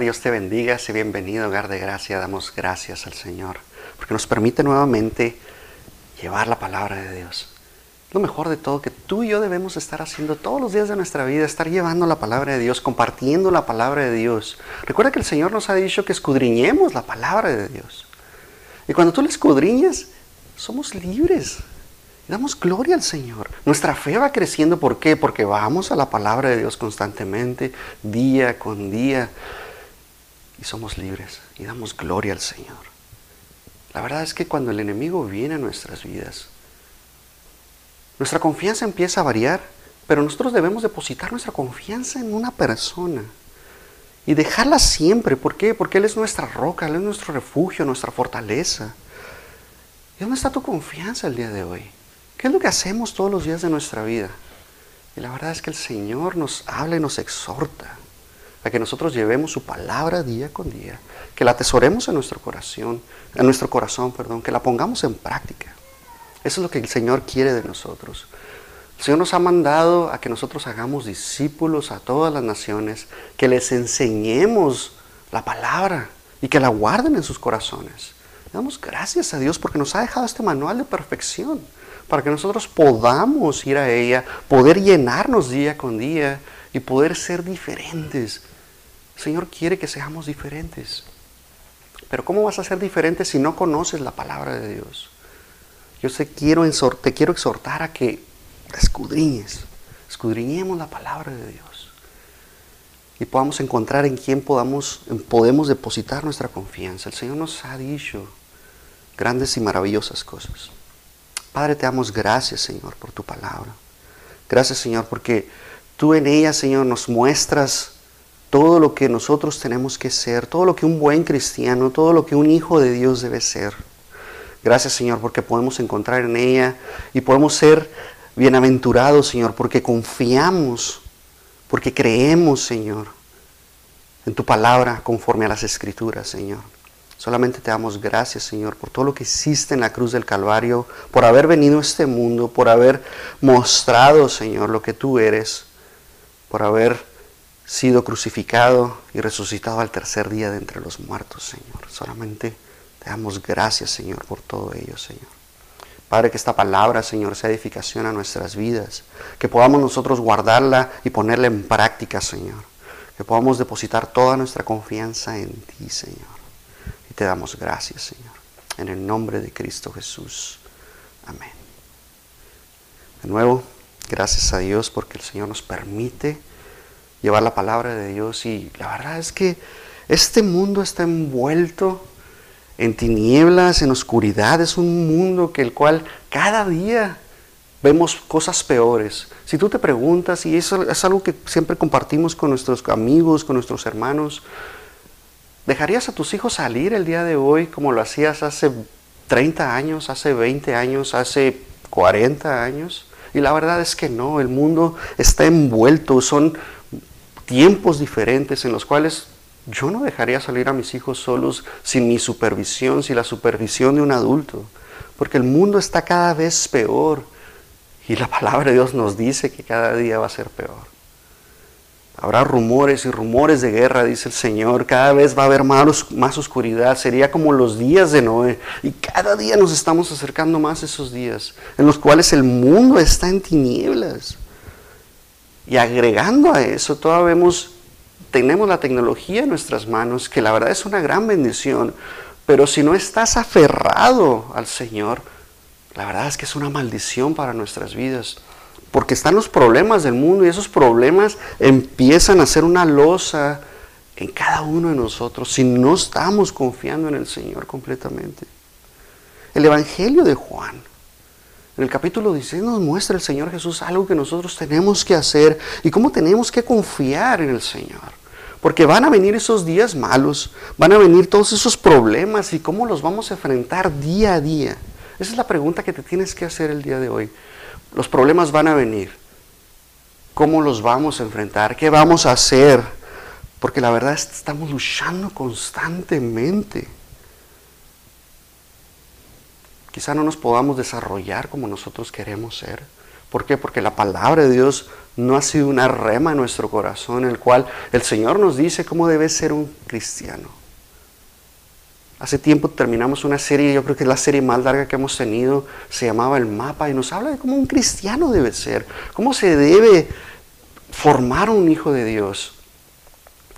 Dios te bendiga, sé bienvenido, hogar de gracia. Damos gracias al Señor porque nos permite nuevamente llevar la palabra de Dios. Lo mejor de todo que tú y yo debemos estar haciendo todos los días de nuestra vida, estar llevando la palabra de Dios, compartiendo la palabra de Dios. Recuerda que el Señor nos ha dicho que escudriñemos la palabra de Dios. Y cuando tú la escudriñas, somos libres. Damos gloria al Señor. Nuestra fe va creciendo. ¿Por qué? Porque vamos a la palabra de Dios constantemente, día con día. Y somos libres. Y damos gloria al Señor. La verdad es que cuando el enemigo viene a nuestras vidas, nuestra confianza empieza a variar, pero nosotros debemos depositar nuestra confianza en una persona y dejarla siempre. ¿Por qué? Porque Él es nuestra roca, Él es nuestro refugio, nuestra fortaleza. ¿Y dónde está tu confianza el día de hoy? ¿Qué es lo que hacemos todos los días de nuestra vida? Y la verdad es que el Señor nos habla y nos exhorta a que nosotros llevemos su palabra día con día, que la atesoremos en nuestro corazón, en nuestro corazón, perdón, que la pongamos en práctica. Eso es lo que el Señor quiere de nosotros. El Señor nos ha mandado a que nosotros hagamos discípulos a todas las naciones, que les enseñemos la palabra y que la guarden en sus corazones. Damos gracias a Dios porque nos ha dejado este manual de perfección, para que nosotros podamos ir a ella, poder llenarnos día con día y poder ser diferentes. Señor quiere que seamos diferentes. Pero ¿cómo vas a ser diferente si no conoces la palabra de Dios? Yo te quiero, te quiero exhortar a que escudriñes, escudriñemos la palabra de Dios y podamos encontrar en quién podamos, podemos depositar nuestra confianza. El Señor nos ha dicho grandes y maravillosas cosas. Padre, te damos gracias, Señor, por tu palabra. Gracias, Señor, porque tú en ella, Señor, nos muestras todo lo que nosotros tenemos que ser, todo lo que un buen cristiano, todo lo que un hijo de Dios debe ser. Gracias Señor porque podemos encontrar en ella y podemos ser bienaventurados Señor porque confiamos, porque creemos Señor en tu palabra conforme a las escrituras Señor. Solamente te damos gracias, Señor, por todo lo que hiciste en la cruz del Calvario, por haber venido a este mundo, por haber mostrado, Señor, lo que tú eres, por haber sido crucificado y resucitado al tercer día de entre los muertos, Señor. Solamente te damos gracias, Señor, por todo ello, Señor. Padre, que esta palabra, Señor, sea edificación a nuestras vidas, que podamos nosotros guardarla y ponerla en práctica, Señor, que podamos depositar toda nuestra confianza en ti, Señor. Y te damos gracias, Señor, en el nombre de Cristo Jesús. Amén. De nuevo, gracias a Dios porque el Señor nos permite llevar la palabra de Dios y la verdad es que este mundo está envuelto en tinieblas, en oscuridad, es un mundo que el cual cada día vemos cosas peores. Si tú te preguntas, y eso es algo que siempre compartimos con nuestros amigos, con nuestros hermanos, ¿dejarías a tus hijos salir el día de hoy como lo hacías hace 30 años, hace 20 años, hace 40 años? Y la verdad es que no, el mundo está envuelto, son tiempos diferentes en los cuales yo no dejaría salir a mis hijos solos sin mi supervisión, sin la supervisión de un adulto, porque el mundo está cada vez peor y la palabra de Dios nos dice que cada día va a ser peor. Habrá rumores y rumores de guerra, dice el Señor. Cada vez va a haber más, más, oscuridad. Sería como los días de Noé. Y cada día nos estamos acercando más a esos días en los cuales el mundo está en tinieblas. Y agregando a eso, todavía tenemos la tecnología en nuestras manos, que la verdad es una gran bendición, pero si no estás aferrado al Señor, la verdad es que es una maldición para nuestras vidas. Porque están los problemas del mundo y esos problemas empiezan a ser una losa en cada uno de nosotros si no estamos confiando en el Señor completamente. El Evangelio de Juan en el capítulo 16 nos muestra el Señor Jesús algo que nosotros tenemos que hacer y cómo tenemos que confiar en el Señor. Porque van a venir esos días malos, van a venir todos esos problemas y cómo los vamos a enfrentar día a día. Esa es la pregunta que te tienes que hacer el día de hoy. Los problemas van a venir. ¿Cómo los vamos a enfrentar? ¿Qué vamos a hacer? Porque la verdad es que estamos luchando constantemente. Quizá no nos podamos desarrollar como nosotros queremos ser. ¿Por qué? Porque la palabra de Dios no ha sido una rema en nuestro corazón, el cual el Señor nos dice cómo debe ser un cristiano. Hace tiempo terminamos una serie, yo creo que es la serie más larga que hemos tenido, se llamaba El Mapa y nos habla de cómo un cristiano debe ser, cómo se debe formar un hijo de Dios.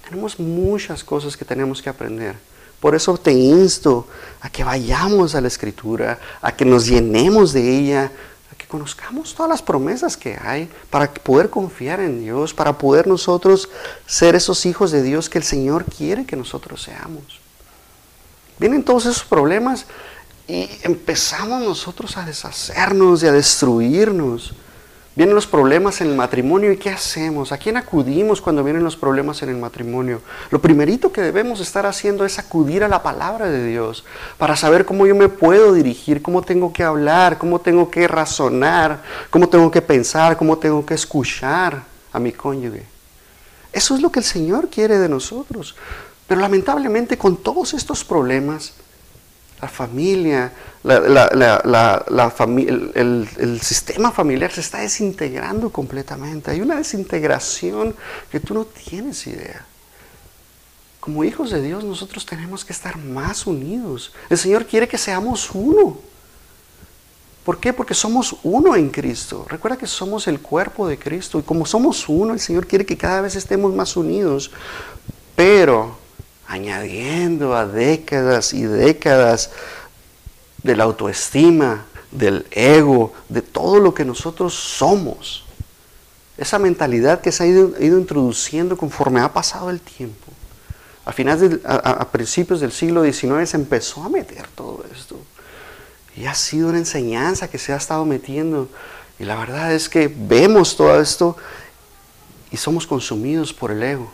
Tenemos muchas cosas que tenemos que aprender. Por eso te insto a que vayamos a la escritura, a que nos llenemos de ella, a que conozcamos todas las promesas que hay para poder confiar en Dios, para poder nosotros ser esos hijos de Dios que el Señor quiere que nosotros seamos. Vienen todos esos problemas y empezamos nosotros a deshacernos y a destruirnos. Vienen los problemas en el matrimonio y ¿qué hacemos? ¿A quién acudimos cuando vienen los problemas en el matrimonio? Lo primerito que debemos estar haciendo es acudir a la palabra de Dios para saber cómo yo me puedo dirigir, cómo tengo que hablar, cómo tengo que razonar, cómo tengo que pensar, cómo tengo que escuchar a mi cónyuge. Eso es lo que el Señor quiere de nosotros. Pero lamentablemente con todos estos problemas, la familia, el, sistema familiar se está desintegrando completamente. Hay una desintegración que tú no tienes idea. Como hijos de Dios nosotros tenemos que estar más unidos. El Señor quiere que seamos uno. ¿Por qué? Porque somos uno en Cristo. Recuerda que somos el cuerpo de Cristo y como somos uno, el Señor quiere que cada vez estemos más unidos. Pero añadiendo a décadas y décadas de la autoestima, del ego, de todo lo que nosotros somos. Esa mentalidad que se ha ido, introduciendo conforme ha pasado el tiempo. A, finales a, principios del siglo XIX se empezó a meter todo esto. Y ha sido una enseñanza que se ha estado metiendo. Y la verdad es que vemos todo esto y somos consumidos por el ego.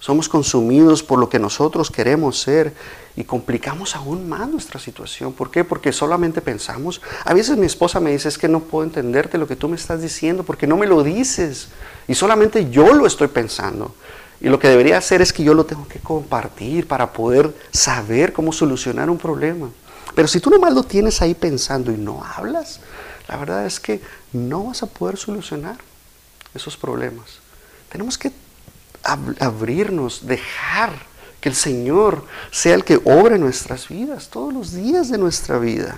Somos consumidos por lo que nosotros queremos ser y complicamos aún más nuestra situación. ¿Por qué? Porque solamente pensamos. A veces mi esposa me dice, es que no puedo entenderte lo que tú me estás diciendo porque no me lo dices. Y solamente yo lo estoy pensando. Y lo que debería hacer es que yo lo tengo que compartir para poder saber cómo solucionar un problema. Pero si tú nomás lo tienes ahí pensando y no hablas, la verdad es que no vas a poder solucionar esos problemas. Tenemos que abrirnos, dejar que el Señor sea el que obre nuestras vidas, todos los días de nuestra vida.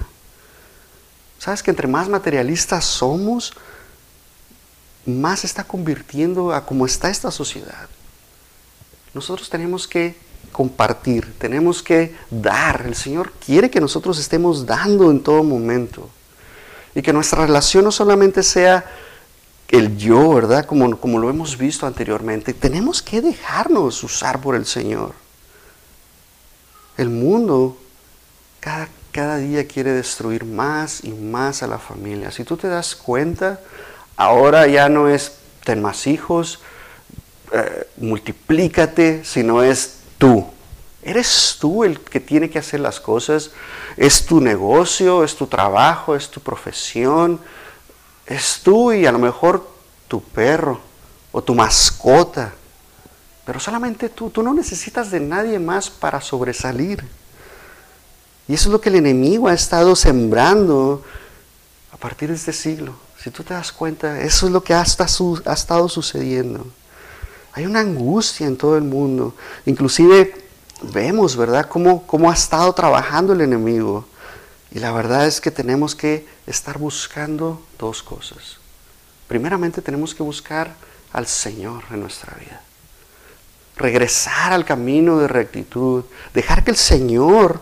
¿Sabes que entre más materialistas somos, más está convirtiendo a cómo está esta sociedad? Nosotros tenemos que compartir, tenemos que dar. El Señor quiere que nosotros estemos dando en todo momento. Y que nuestra relación no solamente sea el yo, ¿verdad? Como, como lo hemos visto anteriormente, tenemos que dejarnos usar por el Señor. El mundo cada, cada día quiere destruir más y más a la familia. Si tú te das cuenta, ahora ya no es ten más hijos, eh, multiplícate, sino es tú. Eres tú el que tiene que hacer las cosas. Es tu negocio, es tu trabajo, es tu profesión, es tú y a lo mejor tu perro o tu mascota. Pero solamente tú, tú no necesitas de nadie más para sobresalir. Y eso es lo que el enemigo ha estado sembrando a partir de este siglo. Si tú te das cuenta, eso es lo que ha, estado sucediendo. Hay una angustia en todo el mundo. Inclusive vemos, ¿verdad?, cómo, cómo ha estado trabajando el enemigo. Y la verdad es que tenemos que estar buscando dos cosas. Primeramente tenemos que buscar al Señor en nuestra vida. Regresar al camino de rectitud. Dejar que el Señor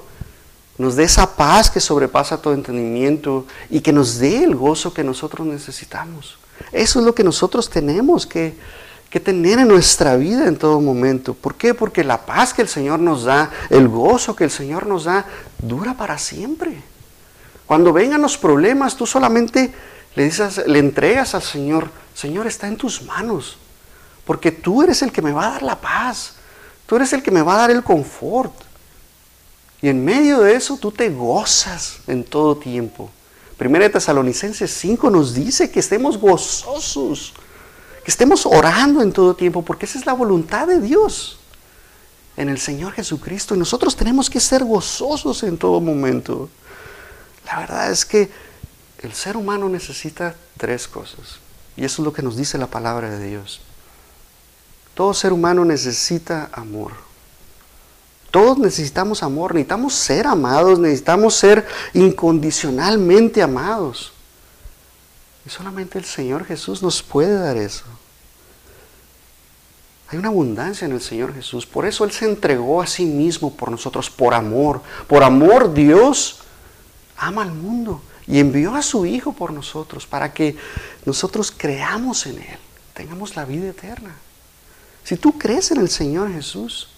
nos dé esa paz que sobrepasa todo entendimiento y que nos dé el gozo que nosotros necesitamos. Eso es lo que nosotros tenemos que, que tener en nuestra vida en todo momento. ¿Por qué? Porque la paz que el Señor nos da, el gozo que el Señor nos da, dura para siempre. Cuando vengan los problemas, tú solamente le dices, le entregas al Señor, Señor, está en tus manos, porque tú eres el que me va a dar la paz, tú eres el que me va a dar el confort. Y en medio de eso tú te gozas en todo tiempo. Primera de Tesalonicenses 5 nos dice que estemos gozosos, que estemos orando en todo tiempo, porque esa es la voluntad de Dios en el Señor Jesucristo. Y nosotros tenemos que ser gozosos en todo momento. La verdad es que el ser humano necesita tres cosas. Y eso es lo que nos dice la palabra de Dios. Todo ser humano necesita amor. Todos necesitamos amor, necesitamos ser amados, necesitamos ser incondicionalmente amados. Y solamente el Señor Jesús nos puede dar eso. Hay una abundancia en el Señor Jesús. Por eso Él se entregó a sí mismo por nosotros, por amor. Por amor Dios ama al mundo y envió a su Hijo por nosotros para que nosotros creamos en Él, tengamos la vida eterna. Si tú crees en el Señor Jesús,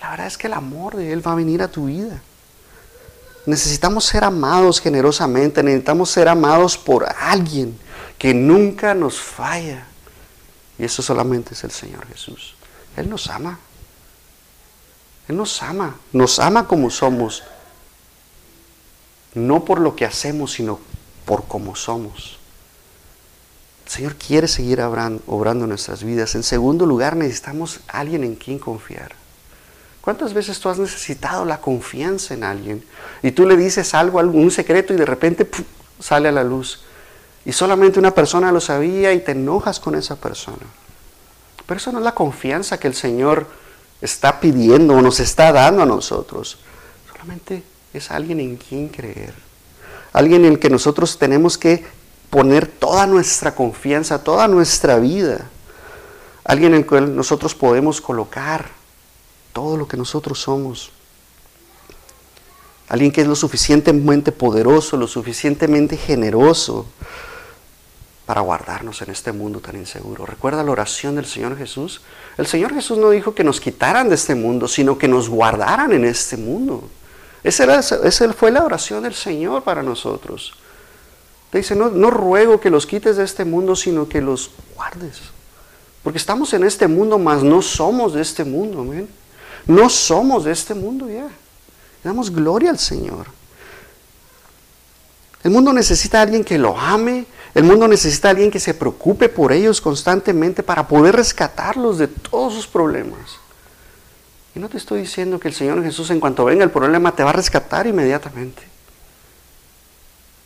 la verdad es que el amor de Él va a venir a tu vida. Necesitamos ser amados generosamente, necesitamos ser amados por alguien que nunca nos falla. Y eso solamente es el Señor Jesús. Él nos ama. Él nos ama. Nos ama como somos. No por lo que hacemos, sino por cómo somos. El Señor quiere seguir obrando nuestras vidas. En segundo lugar, necesitamos alguien en quien confiar. ¿Cuántas veces tú has necesitado la confianza en alguien y tú le dices algo, algún secreto y de repente sale a la luz? y solamente una persona lo sabía y te enojas con esa persona. Pero eso no es la confianza que el Señor está pidiendo o nos está dando a nosotros. Solamente es alguien en quien creer. Alguien en el que nosotros tenemos que poner toda nuestra confianza, toda nuestra vida. Alguien en el cual nosotros podemos colocar todo lo que nosotros somos. Alguien que es lo suficientemente poderoso, lo suficientemente generoso, para guardarnos en este mundo tan inseguro. Recuerda la oración del Señor Jesús. El Señor Jesús no dijo que nos quitaran de este mundo, sino que nos guardaran en este mundo. Esa, fue la oración del Señor para nosotros. Te dice, no, no ruego que los quites de este mundo, sino que los guardes. Porque estamos en este mundo, mas no somos de este mundo. No somos de este mundo ya. Damos gloria al Señor. El mundo necesita a alguien que lo ame, el mundo necesita a alguien que se preocupe por ellos constantemente para poder rescatarlos de todos sus problemas. Y no te estoy diciendo que el Señor Jesús en cuanto venga el problema te va a rescatar inmediatamente.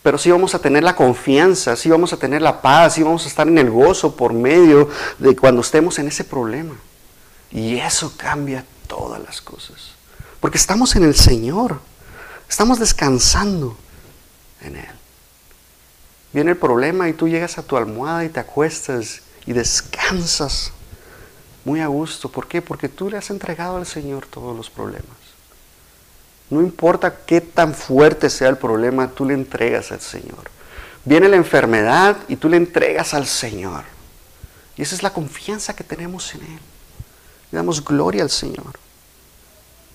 Pero sí vamos a tener la confianza, sí vamos a tener la paz, sí vamos a estar en el gozo por medio de cuando estemos en ese problema. Y eso cambia todas las cosas. Porque estamos en el Señor, estamos descansando en Él. Viene el problema y tú llegas a tu almohada y te acuestas y descansas muy a gusto. ¿Por qué? Porque tú le has entregado al Señor todos los problemas. No importa qué tan fuerte sea el problema, tú le entregas al Señor. Viene la enfermedad y tú le entregas al Señor. Y esa es la confianza que tenemos en Él. Le damos gloria al Señor.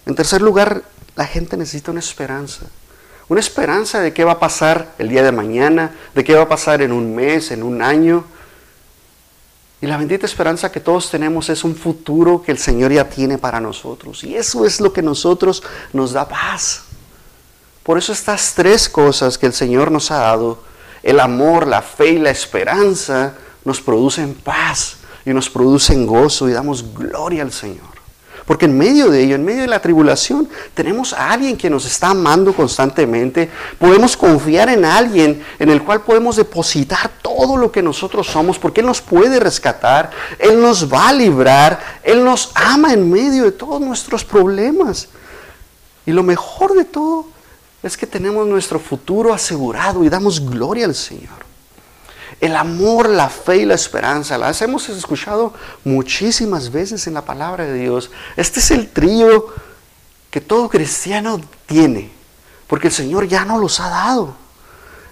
En tercer lugar, la gente necesita una esperanza. Una esperanza de qué va a pasar el día de mañana, de qué va a pasar en un mes, en un año. Y la bendita esperanza que todos tenemos es un futuro que el Señor ya tiene para nosotros. Y eso es lo que nosotros nos da paz. Por eso estas tres cosas que el Señor nos ha dado, el amor, la fe y la esperanza, nos producen paz y nos producen gozo y damos gloria al Señor. Porque en medio de ello, en medio de la tribulación, tenemos a alguien que nos está amando constantemente. Podemos confiar en alguien en el cual podemos depositar todo lo que nosotros somos, porque Él nos puede rescatar, Él nos va a librar, Él nos ama en medio de todos nuestros problemas. Y lo mejor de todo es que tenemos nuestro futuro asegurado y damos gloria al Señor. El amor, la fe y la esperanza. Las hemos escuchado muchísimas veces en la palabra de Dios. Este es el trío que todo cristiano tiene, porque el Señor ya nos los ha dado.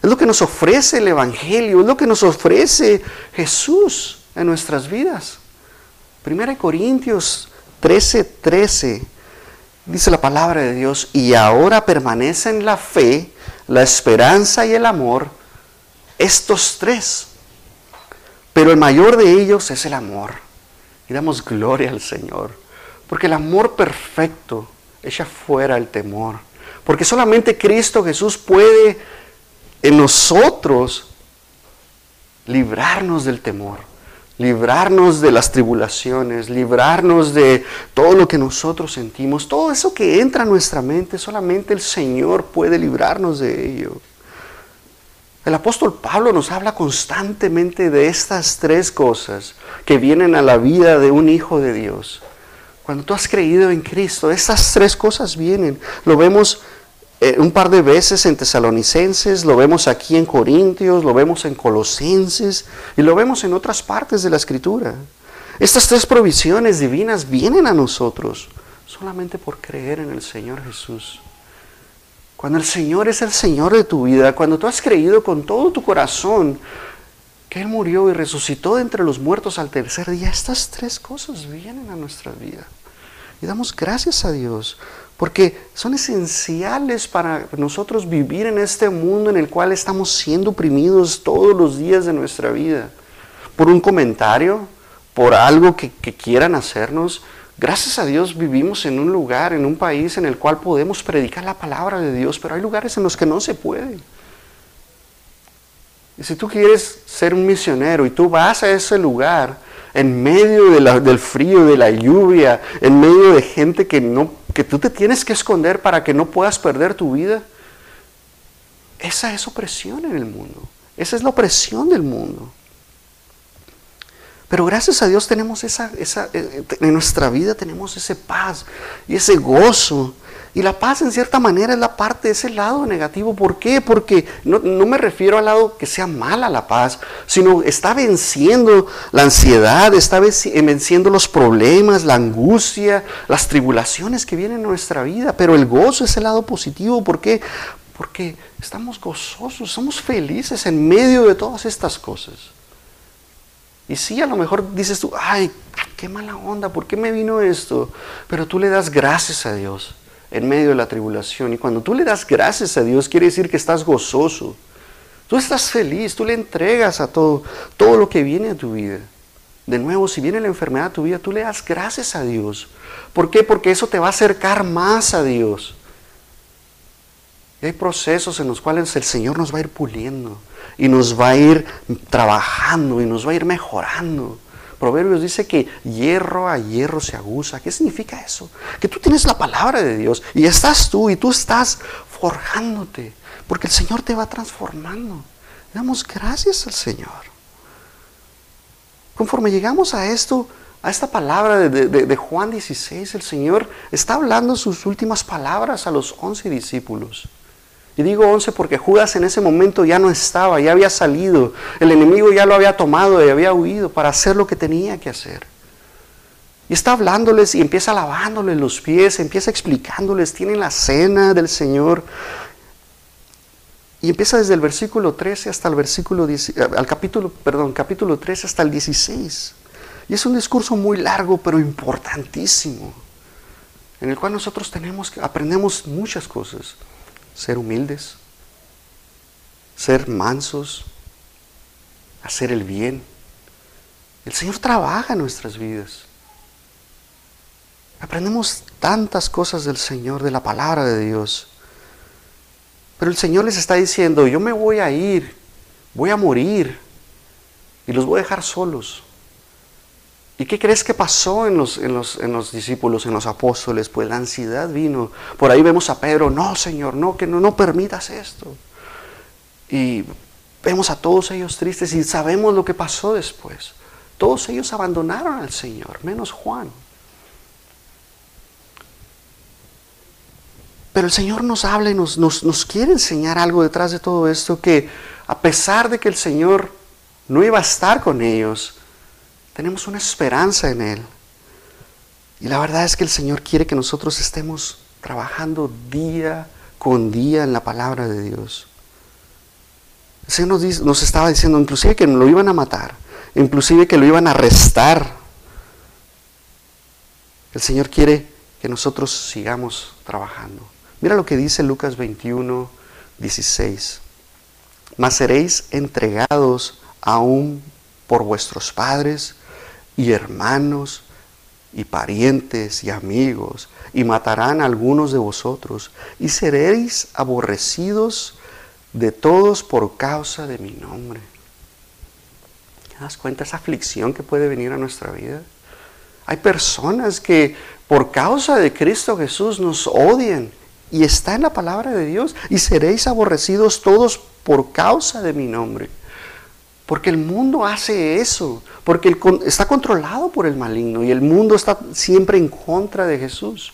Es lo que nos ofrece el Evangelio, es lo que nos ofrece Jesús en nuestras vidas. Primera Corintios 13, 13 dice la palabra de Dios, y ahora permanecen la fe, la esperanza y el amor, estos tres. Pero el mayor de ellos es el amor. Y damos gloria al Señor. Porque el amor perfecto echa fuera el temor. Porque solamente Cristo Jesús puede en nosotros librarnos del temor, librarnos de las tribulaciones, librarnos de todo lo que nosotros sentimos, todo eso que entra a nuestra mente, solamente el Señor puede librarnos de ello. El apóstol Pablo nos habla constantemente de estas tres cosas que vienen a la vida de un hijo de Dios. Cuando tú has creído en Cristo, estas tres cosas vienen. Lo vemos eh, un par de veces en Tesalonicenses, lo vemos aquí en Corintios, lo vemos en Colosenses y lo vemos en otras partes de la Escritura. Estas tres provisiones divinas vienen a nosotros solamente por creer en el Señor Jesús. Cuando el Señor es el Señor de tu vida, cuando tú has creído con todo tu corazón que Él murió y resucitó de entre los muertos al tercer día, estas tres cosas vienen a nuestra vida. Y damos gracias a Dios, porque son esenciales para nosotros vivir en este mundo en el cual estamos siendo oprimidos todos los días de nuestra vida. Por un comentario, por algo que, que quieran hacernos. Gracias a Dios vivimos en un lugar, en un país en el cual podemos predicar la palabra de Dios, pero hay lugares en los que no se puede. Y si tú quieres ser un misionero y tú vas a ese lugar en medio del frío, de la lluvia, en medio de gente que, no, que tú te tienes que esconder para que no puedas perder tu vida, esa es opresión en el mundo. Esa es la opresión del mundo. Pero gracias a Dios tenemos esa, esa, eh, en nuestra vida tenemos ese paz y ese gozo y la paz en cierta manera es la parte ese lado negativo. ¿Por qué? Porque no, me refiero al lado que sea mala la paz, sino está venciendo la ansiedad, está venciendo los problemas, la angustia, las tribulaciones que vienen en nuestra vida. Pero el gozo es el lado positivo. ¿Por qué? Porque estamos gozosos, somos felices en medio de todas estas cosas. Y sí, a lo mejor dices tú, ay, qué mala onda, ¿por qué me vino esto? Pero tú le das gracias a Dios en medio de la tribulación. Y cuando tú le das gracias a Dios, quiere decir que estás gozoso. Tú estás feliz, tú le entregas a todo, todo lo que viene a tu vida. De nuevo, si viene la enfermedad a tu vida, tú le das gracias a Dios. ¿Por qué? Porque eso te va a acercar más a Dios. Y hay procesos en los cuales el Señor nos va a ir puliendo y nos va a ir trabajando y nos va a ir mejorando. Proverbios dice que hierro a hierro se aguza. ¿Qué significa eso? Que tú tienes la palabra de Dios y estás tú y tú estás forjándote, porque el Señor te va transformando. Damos gracias al Señor. Conforme llegamos a esto, a esta palabra de, de, Juan 16, el Señor está hablando sus últimas palabras a los once discípulos. Y digo once porque Judas en ese momento ya no estaba, ya había salido. El enemigo ya lo había tomado y había huido para hacer lo que tenía que hacer. Y está hablándoles y empieza lavándoles los pies, empieza explicándoles, tienen la cena del Señor. Y empieza desde el versículo 13 hasta el versículo al capítulo, perdón, capítulo 13 hasta el 16. Y es un discurso muy largo, pero importantísimo, en el cual nosotros tenemos aprendemos muchas cosas ser humildes, ser mansos, hacer el bien. El Señor trabaja en nuestras vidas. Aprendemos tantas cosas del Señor, de la palabra de Dios. Pero el Señor les está diciendo, yo me voy a ir, voy a morir y los voy a dejar solos. ¿Y qué crees que pasó en los, en, los, discípulos, en los apóstoles? Pues la ansiedad vino. Por ahí vemos a Pedro, no Señor, no, que no, no permitas esto. Y vemos a todos ellos tristes y sabemos lo que pasó después. Todos ellos abandonaron al Señor, menos Juan. Pero el Señor nos habla y nos, nos, nos quiere enseñar algo detrás de todo esto, que a pesar de que el Señor no iba a estar con ellos, tenemos una esperanza en Él. Y la verdad es que el Señor quiere que nosotros estemos trabajando día con día en la palabra de Dios. El Señor nos, nos estaba diciendo inclusive que lo iban a matar, inclusive que lo iban a arrestar. El Señor quiere que nosotros sigamos trabajando. Mira lo que dice Lucas 21, 16. Mas seréis entregados aún por vuestros padres y hermanos y parientes y amigos, y matarán a algunos de vosotros, y seréis aborrecidos de todos por causa de mi nombre. ¿Te das cuenta esa aflicción que puede venir a nuestra vida? Hay personas que por causa de Cristo Jesús nos odian Y está en la palabra de Dios. Y seréis aborrecidos todos por causa de mi nombre. Porque el mundo hace eso. Porque está controlado por el maligno. Y el mundo está siempre en contra de Jesús.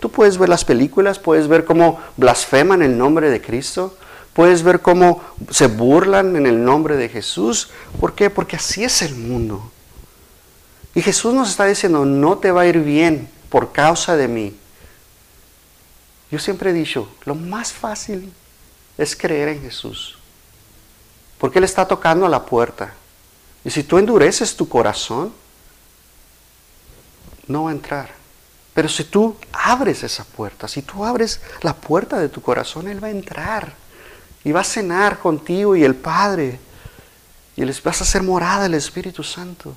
Tú puedes ver las películas, puedes ver cómo blasfeman el nombre de Cristo. Puedes ver cómo se burlan en el nombre de Jesús. ¿Por qué? Porque así es el mundo. Y Jesús nos está diciendo, no te va a ir bien por causa de mí. Yo siempre he dicho, lo más fácil es creer en Jesús. Porque Él está tocando a la puerta. Y si tú endureces tu corazón, no va a entrar. Pero si tú abres esa puerta, si tú abres la puerta de tu corazón, Él va a entrar. Y va a cenar contigo y el Padre. Y vas a hacer morada el Espíritu Santo.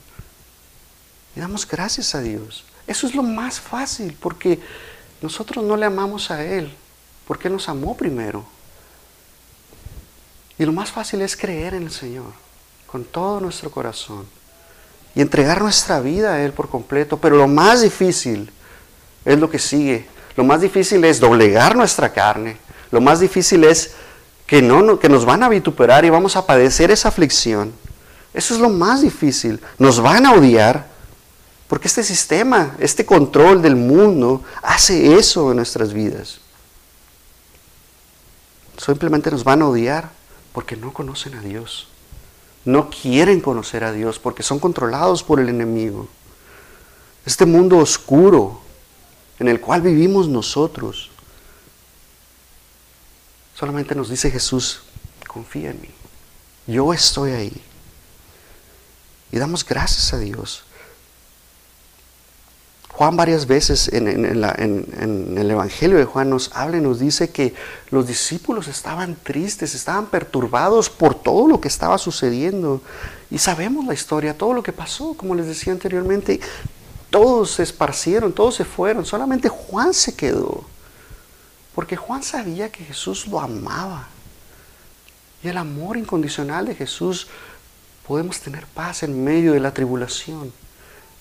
Y damos gracias a Dios. Eso es lo más fácil, porque nosotros no le amamos a Él, porque Él nos amó primero. Y lo más fácil es creer en el Señor, con todo nuestro corazón, y entregar nuestra vida a Él por completo. Pero lo más difícil es lo que sigue. Lo más difícil es doblegar nuestra carne. Lo más difícil es que, no, que nos van a vituperar y vamos a padecer esa aflicción. Eso es lo más difícil. Nos van a odiar, porque este sistema, este control del mundo hace eso en nuestras vidas. Simplemente nos van a odiar porque no conocen a Dios. No quieren conocer a Dios porque son controlados por el enemigo. Este mundo oscuro en el cual vivimos nosotros. Solamente nos dice Jesús, confía en mí. Yo estoy ahí. Y damos gracias a Dios Juan varias veces en, el Evangelio de Juan nos habla y nos dice que los discípulos estaban tristes, estaban perturbados por todo lo que estaba sucediendo. Y sabemos la historia, todo lo que pasó, como les decía anteriormente, todos se esparcieron, todos se fueron, solamente Juan se quedó. Porque Juan sabía que Jesús lo amaba. Y el amor incondicional de Jesús podemos tener paz en medio de la tribulación.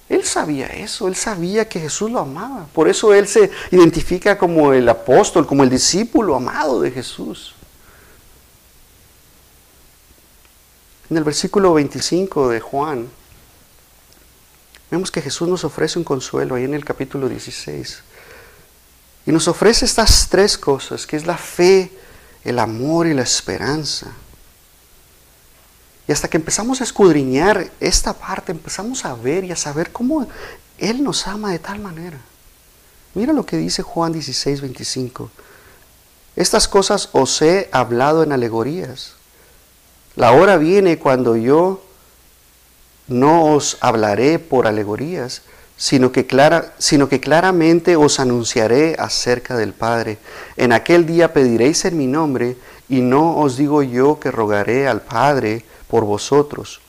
Él sabía eso, él sabía que Jesús lo amaba. Por eso él se identifica como el apóstol, como el discípulo amado de Jesús. En el versículo 25 de Juan, vemos que Jesús nos ofrece un consuelo ahí en el capítulo 16. Y nos ofrece estas tres cosas, que es la fe, el amor y la esperanza. Y hasta que empezamos a escudriñar esta parte, empezamos a ver y a saber cómo Él nos ama de tal manera. Mira lo que dice Juan 16, 25. Estas cosas os he hablado en alegorías. La hora viene cuando yo no os hablaré por alegorías, sino que, sino que claramente os anunciaré acerca del Padre. En aquel día pediréis en mi nombre, y no os digo yo que rogaré al Padre, por vosotros,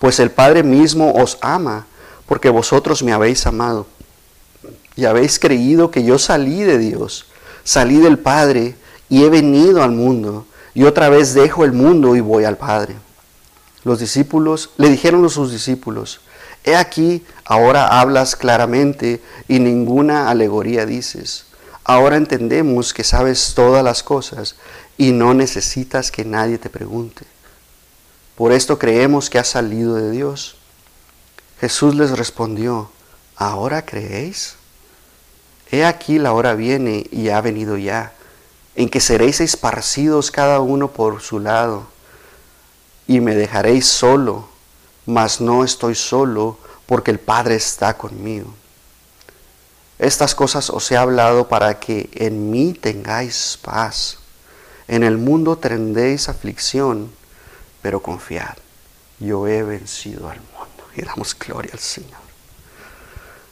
pues el Padre mismo os ama, porque vosotros me habéis amado y habéis creído que yo salí de Dios, salí del Padre y he venido al mundo, y otra vez dejo el mundo y voy al Padre. Los discípulos le dijeron a sus discípulos, He aquí, ahora hablas claramente y ninguna alegoría dices. Ahora entendemos que sabes todas las cosas y no necesitas que nadie te pregunte. Por esto creemos que ha salido de Dios. Jesús les respondió, ¿ahora creéis? He aquí la hora viene y ha venido ya, en que seréis esparcidos cada uno por su lado, y me dejaréis solo, mas no estoy solo, porque el Padre está conmigo. Estas cosas os he hablado para que en mí tengáis paz. En el mundo tendréis aflicción, pero confiad, yo he vencido al mundo. Y damos gloria al Señor.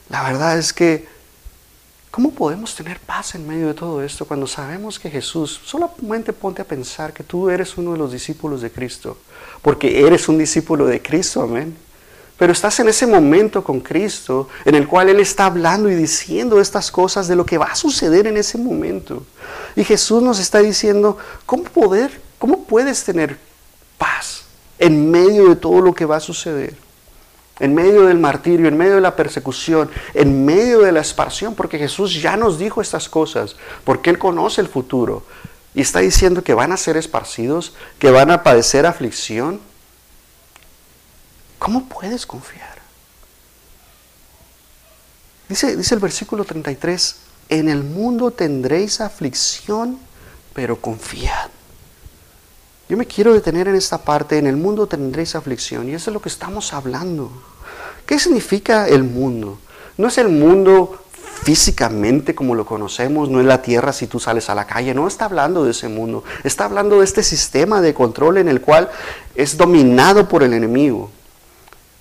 La verdad es que, ¿cómo podemos tener paz en medio de todo esto cuando sabemos que Jesús, solamente ponte a pensar que tú eres uno de los discípulos de Cristo, porque eres un discípulo de Cristo, amén. Pero estás en ese momento con Cristo en el cual Él está hablando y diciendo estas cosas de lo que va a suceder en ese momento. Y Jesús nos está diciendo, ¿cómo poder, cómo puedes tener paz en medio de todo lo que va a suceder. en medio del martirio, en medio de la persecución, en medio de la esparción, porque Jesús ya nos dijo estas cosas, porque Él conoce el futuro. Y está diciendo que van a ser esparcidos, que van a padecer aflicción. ¿Cómo puedes confiar? Dice, dice el versículo 33, en el mundo tendréis aflicción, pero confiad. Yo me quiero detener en esta parte, en el mundo tendréis aflicción, y eso es lo que estamos hablando. ¿Qué significa el mundo? No es el mundo físicamente como lo conocemos, no es la tierra si tú sales a la calle, no está hablando de ese mundo, está hablando de este sistema de control en el cual es dominado por el enemigo.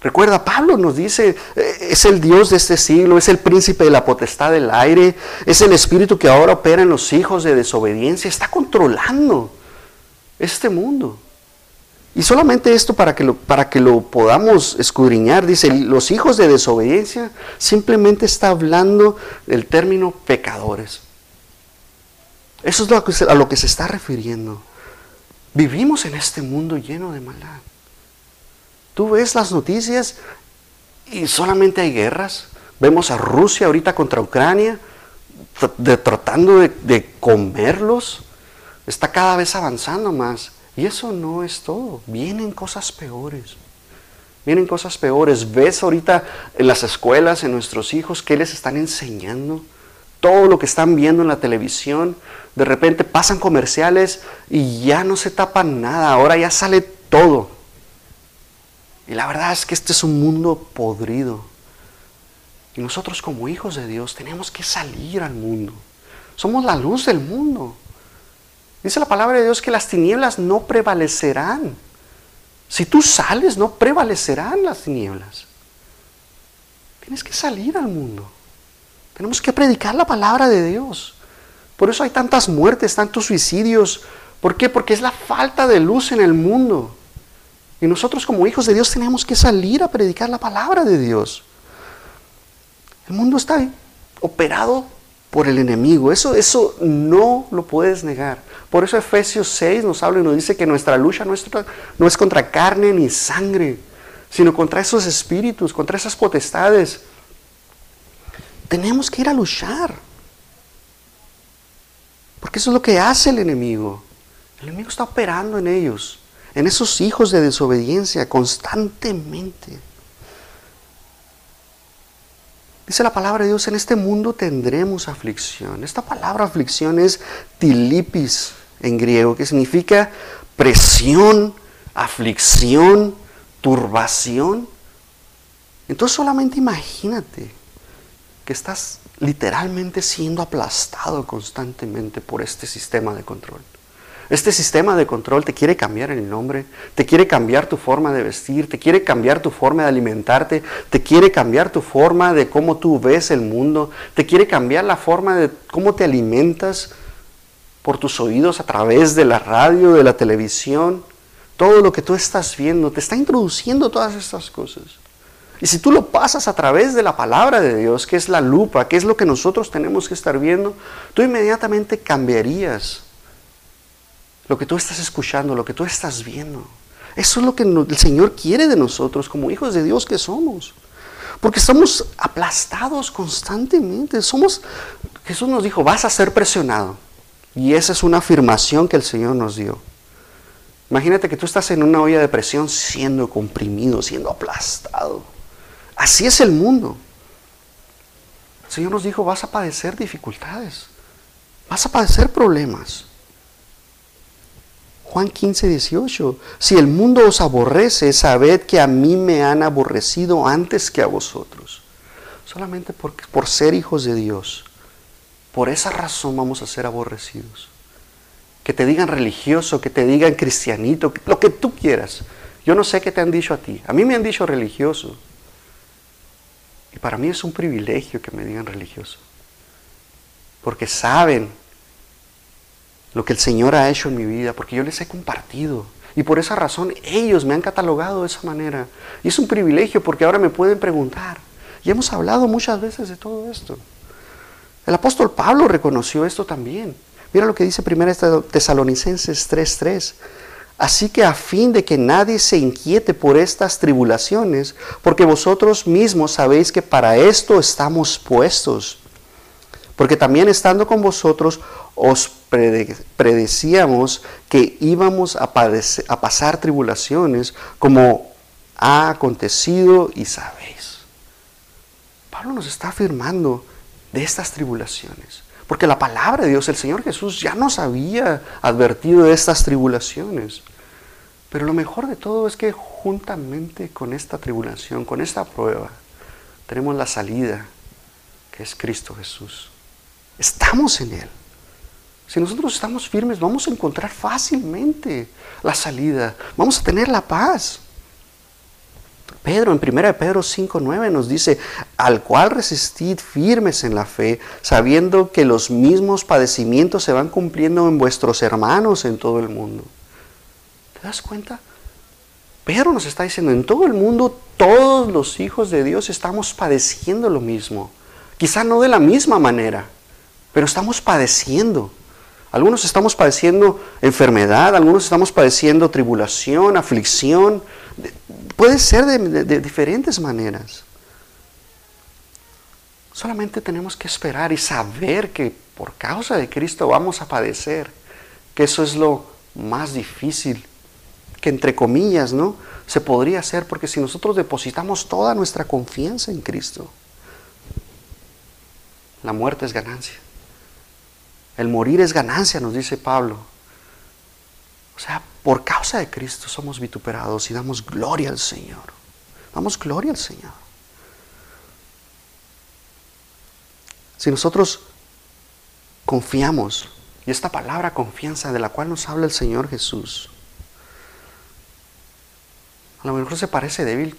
Recuerda, Pablo nos dice, eh, es el Dios de este siglo, es el príncipe de la potestad del aire, es el espíritu que ahora opera en los hijos de desobediencia, está controlando este mundo. Y solamente esto para que, lo, para que lo podamos escudriñar, dice, los hijos de desobediencia simplemente está hablando del término pecadores. Eso es lo que, a lo que se está refiriendo. Vivimos en este mundo lleno de maldad. Tú ves las noticias y solamente hay guerras. Vemos a Rusia ahorita contra Ucrania, tratando de comerlos está cada vez avanzando más. Y eso no es todo. Vienen cosas peores. Vienen cosas peores. ¿Ves ahorita en las escuelas, en nuestros hijos, qué les están enseñando? Todo lo que están viendo en la televisión. De repente pasan comerciales y ya no se tapan nada. Ahora ya sale todo. Y la verdad es que este es un mundo podrido. Y nosotros como hijos de Dios tenemos que salir al mundo. Somos la luz del mundo. Dice la palabra de Dios que las tinieblas no prevalecerán. Si tú sales, no prevalecerán las tinieblas. Tienes que salir al mundo. Tenemos que predicar la palabra de Dios. Por eso hay tantas muertes, tantos suicidios. ¿Por qué? Porque es la falta de luz en el mundo. Y nosotros como hijos de Dios tenemos que salir a predicar la palabra de Dios. El mundo está operado por el enemigo. Eso, eso no lo puedes negar. Por eso Efesios 6 nos habla y nos dice que nuestra lucha nuestra, no es contra carne ni sangre, sino contra esos espíritus, contra esas potestades. Tenemos que ir a luchar. Porque eso es lo que hace el enemigo. El enemigo está operando en ellos, en esos hijos de desobediencia constantemente. Dice la palabra de Dios, en este mundo tendremos aflicción. Esta palabra aflicción es tilipis en griego, que significa presión, aflicción, turbación. Entonces solamente imagínate que estás literalmente siendo aplastado constantemente por este sistema de control. Este sistema de control te quiere cambiar el nombre, te quiere cambiar tu forma de vestir, te quiere cambiar tu forma de alimentarte, te quiere cambiar tu forma de cómo tú ves el mundo, te quiere cambiar la forma de cómo te alimentas por tus oídos a través de la radio, de la televisión, todo lo que tú estás viendo, te está introduciendo todas estas cosas. Y si tú lo pasas a través de la palabra de Dios, que es la lupa, que es lo que nosotros tenemos que estar viendo, tú inmediatamente cambiarías lo que tú estás escuchando, lo que tú estás viendo. Eso es lo que el Señor quiere de nosotros como hijos de Dios que somos. Porque estamos aplastados constantemente. Somos, Jesús nos dijo, vas a ser presionado. Y esa es una afirmación que el Señor nos dio. Imagínate que tú estás en una olla de presión siendo comprimido, siendo aplastado. Así es el mundo. El Señor nos dijo, vas a padecer dificultades, vas a padecer problemas. Juan 15, 18. Si el mundo os aborrece, sabed que a mí me han aborrecido antes que a vosotros. Solamente por, por ser hijos de Dios. Por esa razón vamos a ser aborrecidos. Que te digan religioso, que te digan cristianito, lo que tú quieras. Yo no sé qué te han dicho a ti. A mí me han dicho religioso. Y para mí es un privilegio que me digan religioso. Porque saben lo que el Señor ha hecho en mi vida, porque yo les he compartido. Y por esa razón ellos me han catalogado de esa manera. Y es un privilegio porque ahora me pueden preguntar. Y hemos hablado muchas veces de todo esto. El apóstol Pablo reconoció esto también. Mira lo que dice 1 Tesalonicenses 3:3. Así que a fin de que nadie se inquiete por estas tribulaciones, porque vosotros mismos sabéis que para esto estamos puestos. Porque también estando con vosotros os predecíamos que íbamos a, a pasar tribulaciones como ha acontecido y sabéis. Pablo nos está afirmando de estas tribulaciones. Porque la palabra de Dios, el Señor Jesús ya nos había advertido de estas tribulaciones. Pero lo mejor de todo es que juntamente con esta tribulación, con esta prueba, tenemos la salida, que es Cristo Jesús. Estamos en Él. Si nosotros estamos firmes, vamos a encontrar fácilmente la salida. Vamos a tener la paz. Pedro, en 1 Pedro 5.9 nos dice, al cual resistid firmes en la fe, sabiendo que los mismos padecimientos se van cumpliendo en vuestros hermanos en todo el mundo. ¿Te das cuenta? Pedro nos está diciendo, en todo el mundo todos los hijos de Dios estamos padeciendo lo mismo. Quizá no de la misma manera, pero estamos padeciendo. Algunos estamos padeciendo enfermedad, algunos estamos padeciendo tribulación, aflicción, Puede ser de, diferentes maneras. Solamente tenemos que esperar y saber que por causa de Cristo vamos a padecer, que eso es lo más difícil, que entre comillas, ¿no? Se podría hacer porque si nosotros depositamos toda nuestra confianza en Cristo, la muerte es ganancia. El morir es ganancia, nos dice Pablo. O sea, por causa de Cristo somos vituperados y damos gloria al Señor. Damos gloria al Señor. Si nosotros confiamos, y esta palabra confianza de la cual nos habla el Señor Jesús, a lo mejor se parece débil,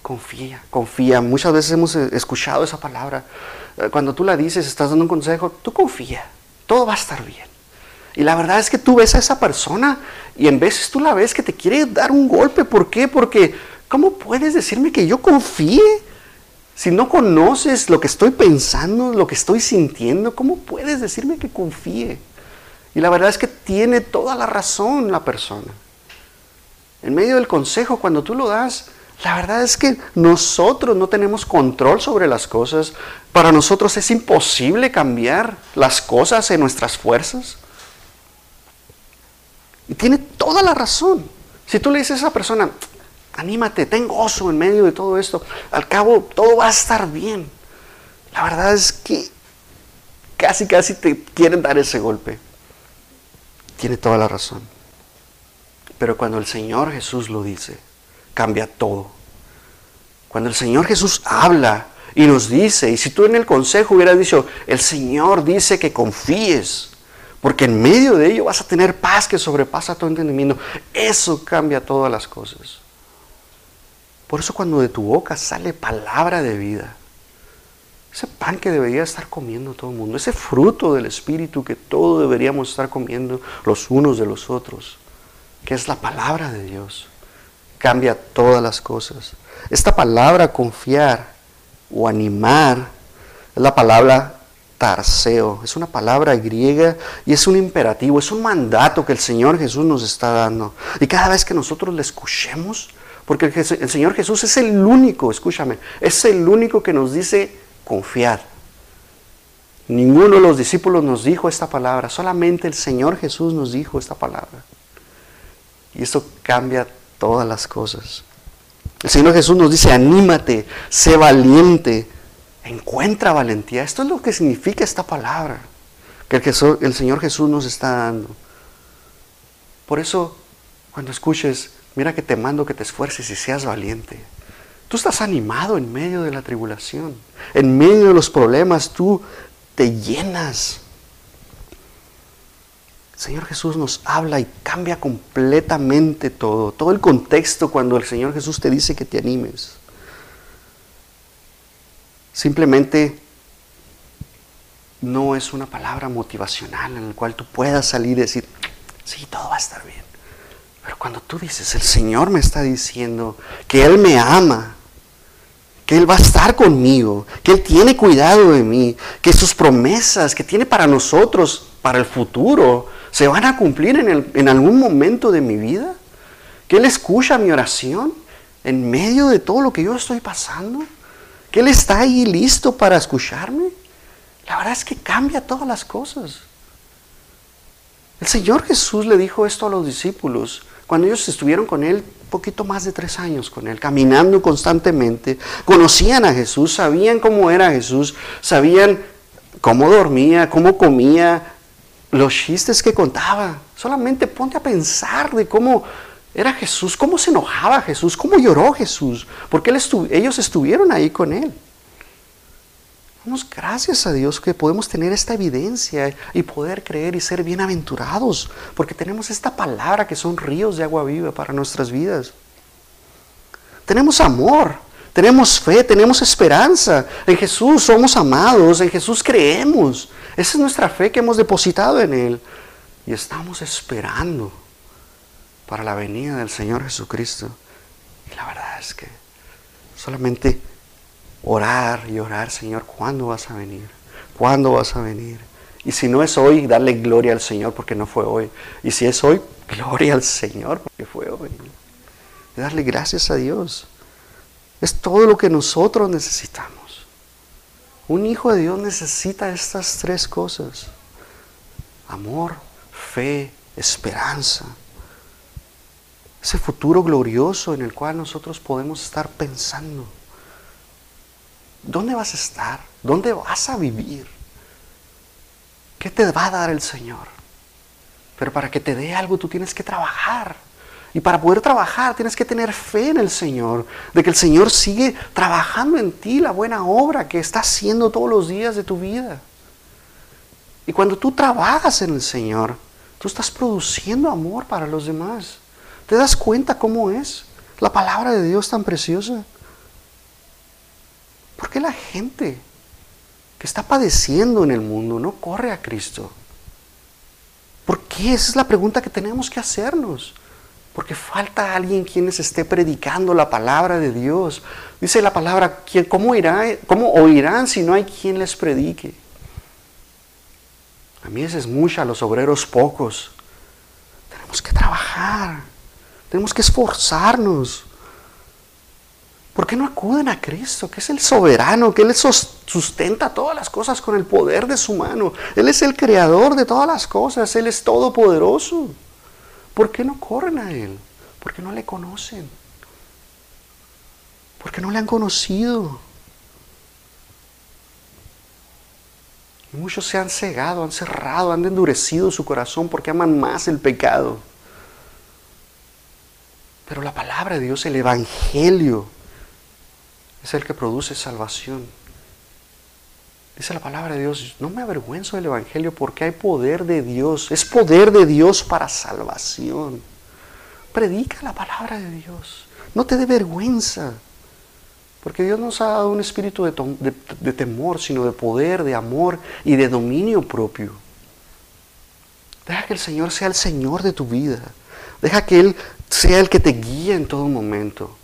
confía, confía. Muchas veces hemos escuchado esa palabra. Cuando tú la dices, estás dando un consejo, tú confía, todo va a estar bien. Y la verdad es que tú ves a esa persona y en veces tú la ves que te quiere dar un golpe. ¿Por qué? Porque ¿cómo puedes decirme que yo confíe? Si no conoces lo que estoy pensando, lo que estoy sintiendo, ¿cómo puedes decirme que confíe? Y la verdad es que tiene toda la razón la persona. En medio del consejo, cuando tú lo das, la verdad es que nosotros no tenemos control sobre las cosas. Para nosotros es imposible cambiar las cosas en nuestras fuerzas. Y tiene toda la razón. Si tú le dices a esa persona, anímate, ten gozo en medio de todo esto, al cabo todo va a estar bien. La verdad es que casi, casi te quieren dar ese golpe. Tiene toda la razón. Pero cuando el Señor Jesús lo dice, cambia todo. Cuando el Señor Jesús habla y nos dice, y si tú en el consejo hubieras dicho, el Señor dice que confíes, porque en medio de ello vas a tener paz que sobrepasa todo entendimiento. Eso cambia todas las cosas. Por eso cuando de tu boca sale palabra de vida, ese pan que debería estar comiendo todo el mundo, ese fruto del Espíritu que todos deberíamos estar comiendo los unos de los otros, que es la palabra de Dios, cambia todas las cosas. Esta palabra confiar o animar es la palabra es una palabra griega y es un imperativo, es un mandato que el Señor Jesús nos está dando. Y cada vez que nosotros le escuchemos, porque el, Señor Jesús es el único, escúchame, es el único que nos dice confiar. Ninguno de los discípulos nos dijo esta palabra, solamente el Señor Jesús nos dijo esta palabra. Y eso cambia todas las cosas. El Señor Jesús nos dice, anímate, sé valiente, Encuentra valentía. Esto es lo que significa esta palabra que el, Señor Jesús nos está dando. Por eso, cuando escuches, mira que te mando que te esfuerces y seas valiente. Tú estás animado en medio de la tribulación. En medio de los problemas, tú te llenas. Señor Jesús nos habla y cambia completamente todo. Todo el contexto cuando el Señor Jesús te dice que te animes. Simplemente no es una palabra motivacional en la cual tú puedas salir y decir, sí, todo va a estar bien. Pero cuando tú dices, el Señor me está diciendo que Él me ama, que Él va a estar conmigo, que Él tiene cuidado de mí, que sus promesas que tiene para nosotros, para el futuro, se van a cumplir en, algún momento de mi vida? ¿Que Él escucha mi oración en medio de todo lo que yo estoy pasando? ¿Que Él está ahí listo para escucharme? La verdad es que cambia todas las cosas. El Señor Jesús le dijo esto a los discípulos cuando ellos estuvieron con Él poquito más de tres años con Él, caminando constantemente, conocían a Jesús, sabían cómo era Jesús, sabían cómo dormía, cómo comía, los chistes que contaba. Solamente ponte a pensar de cómo era Jesús, cómo se enojaba Jesús, cómo lloró Jesús, porque ellos estuvieron ahí con Él. Damos gracias a Dios que podemos tener esta evidencia y poder creer y ser bienaventurados, porque tenemos esta palabra que son ríos de agua viva para nuestras vidas. Tenemos amor, tenemos fe, tenemos esperanza. En Jesús somos amados, en Jesús creemos. Esa es nuestra fe que hemos depositado en Él. Y estamos esperando para la venida del Señor Jesucristo. Y la verdad es que solamente orar y orar, Señor, ¿cuándo vas a venir? ¿Cuándo vas a venir? Y si no es hoy, darle gloria al Señor porque no fue hoy. Y si es hoy, gloria al Señor porque fue hoy. Darle gracias a Dios. Es todo lo que nosotros necesitamos. Un hijo de Dios necesita estas tres cosas. Amor, fe, esperanza. Ese futuro glorioso en el cual nosotros podemos estar pensando. ¿Dónde vas a estar? ¿Dónde vas a vivir? ¿Qué te va a dar el Señor? Pero para que te dé algo tú tienes que trabajar. Y para poder trabajar tienes que tener fe en el Señor, de que el Señor sigue trabajando en ti la buena obra que está haciendo todos los días de tu vida. Y cuando tú trabajas en el Señor, tú estás produciendo amor para los demás. ¿Te das cuenta cómo es la palabra de Dios tan preciosa? ¿Por qué la gente que está padeciendo en el mundo no corre a Cristo? ¿Por qué? Esa es la pregunta que tenemos que hacernos. Porque falta alguien quien les esté predicando la palabra de Dios. Dice la palabra, ¿cómo, irá, ¿cómo oirán si no hay quien les predique? A mí es mucha, los obreros pocos. Tenemos que trabajar, tenemos que esforzarnos. ¿Por qué no acuden a Cristo, que es el soberano, que Él sustenta todas las cosas con el poder de su mano? Él es el creador de todas las cosas, Él es todopoderoso. ¿Por qué no corren a Él? Porque no le conocen. Porque no le han conocido. Y muchos se han cegado, han cerrado, han endurecido su corazón porque aman más el pecado. Pero la palabra de Dios, el Evangelio, es el que produce salvación. Dice la palabra de Dios, no me avergüenzo del Evangelio porque hay poder de Dios, es poder de Dios para salvación. Predica la palabra de Dios, no te dé vergüenza, porque Dios nos ha dado un espíritu de, de temor, sino de poder, de amor y de dominio propio. Deja que el Señor sea el Señor de tu vida, deja que Él sea el que te guíe en todo momento.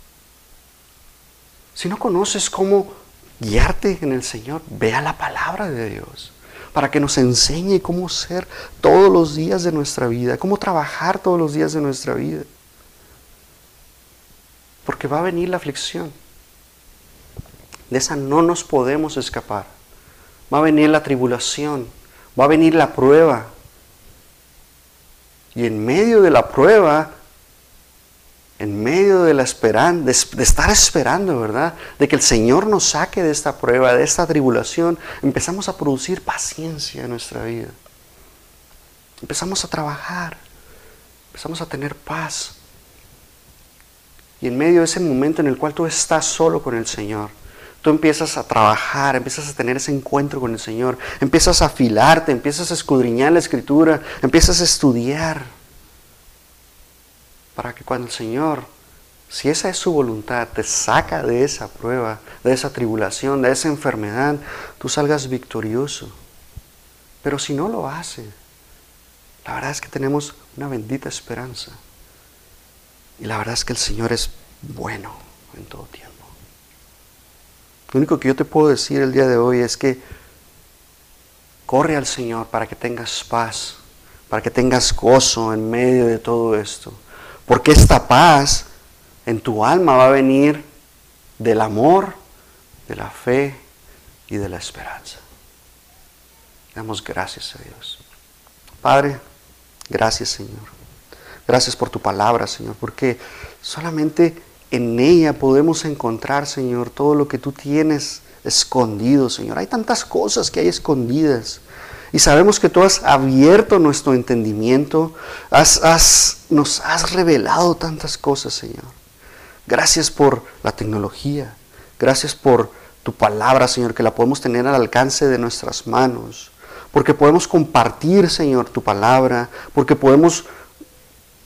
Si no conoces cómo guiarte en el Señor, vea la palabra de Dios para que nos enseñe cómo ser todos los días de nuestra vida, cómo trabajar todos los días de nuestra vida. Porque va a venir la aflicción. De esa no nos podemos escapar. Va a venir la tribulación, va a venir la prueba. Y en medio de la prueba en medio de la esperanza, de, estar esperando, ¿verdad? De que el Señor nos saque de esta prueba, de esta tribulación, empezamos a producir paciencia en nuestra vida. Empezamos a trabajar, empezamos a tener paz. Y en medio de ese momento en el cual tú estás solo con el Señor, tú empiezas a trabajar, empiezas a tener ese encuentro con el Señor, empiezas a afilarte, empiezas a escudriñar la escritura, empiezas a estudiar para que cuando el Señor, si esa es su voluntad, te saca de esa prueba, de esa tribulación, de esa enfermedad, tú salgas victorioso. Pero si no lo hace, la verdad es que tenemos una bendita esperanza. Y la verdad es que el Señor es bueno en todo tiempo. Lo único que yo te puedo decir el día de hoy es que corre al Señor para que tengas paz, para que tengas gozo en medio de todo esto. Porque esta paz en tu alma va a venir del amor, de la fe y de la esperanza. Damos gracias a Dios. Padre, gracias Señor. Gracias por tu palabra, Señor, porque solamente en ella podemos encontrar, Señor, todo lo que tú tienes escondido, Señor. Hay tantas cosas que hay escondidas. Y sabemos que tú has abierto nuestro entendimiento, nos has revelado tantas cosas, Señor. Gracias por la tecnología, gracias por tu palabra, Señor, que la podemos tener al alcance de nuestras manos, porque podemos compartir, Señor, tu palabra, porque podemos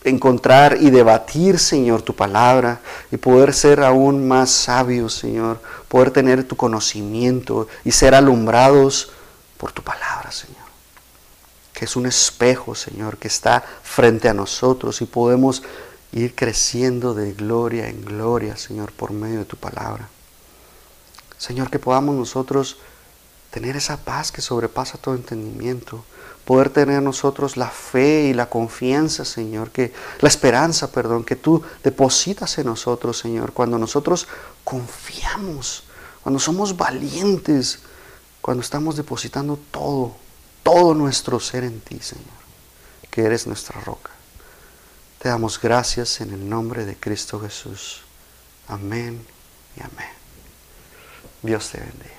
encontrar y debatir, Señor, tu palabra y poder ser aún más sabios, Señor, poder tener tu conocimiento y ser alumbrados por tu palabra, Señor. Que es un espejo, Señor, que está frente a nosotros y podemos ir creciendo de gloria en gloria, Señor, por medio de tu palabra. Señor, que podamos nosotros tener esa paz que sobrepasa todo entendimiento poder tener nosotros la fe y la confianza, Señor, que la esperanza, perdón, que tú depositas en nosotros, Señor, cuando nosotros confiamos, cuando somos valientes, cuando estamos depositando todo, todo nuestro ser en ti, Señor, que eres nuestra roca. Te damos gracias en el nombre de Cristo Jesús. Amén y amén. Dios te bendiga.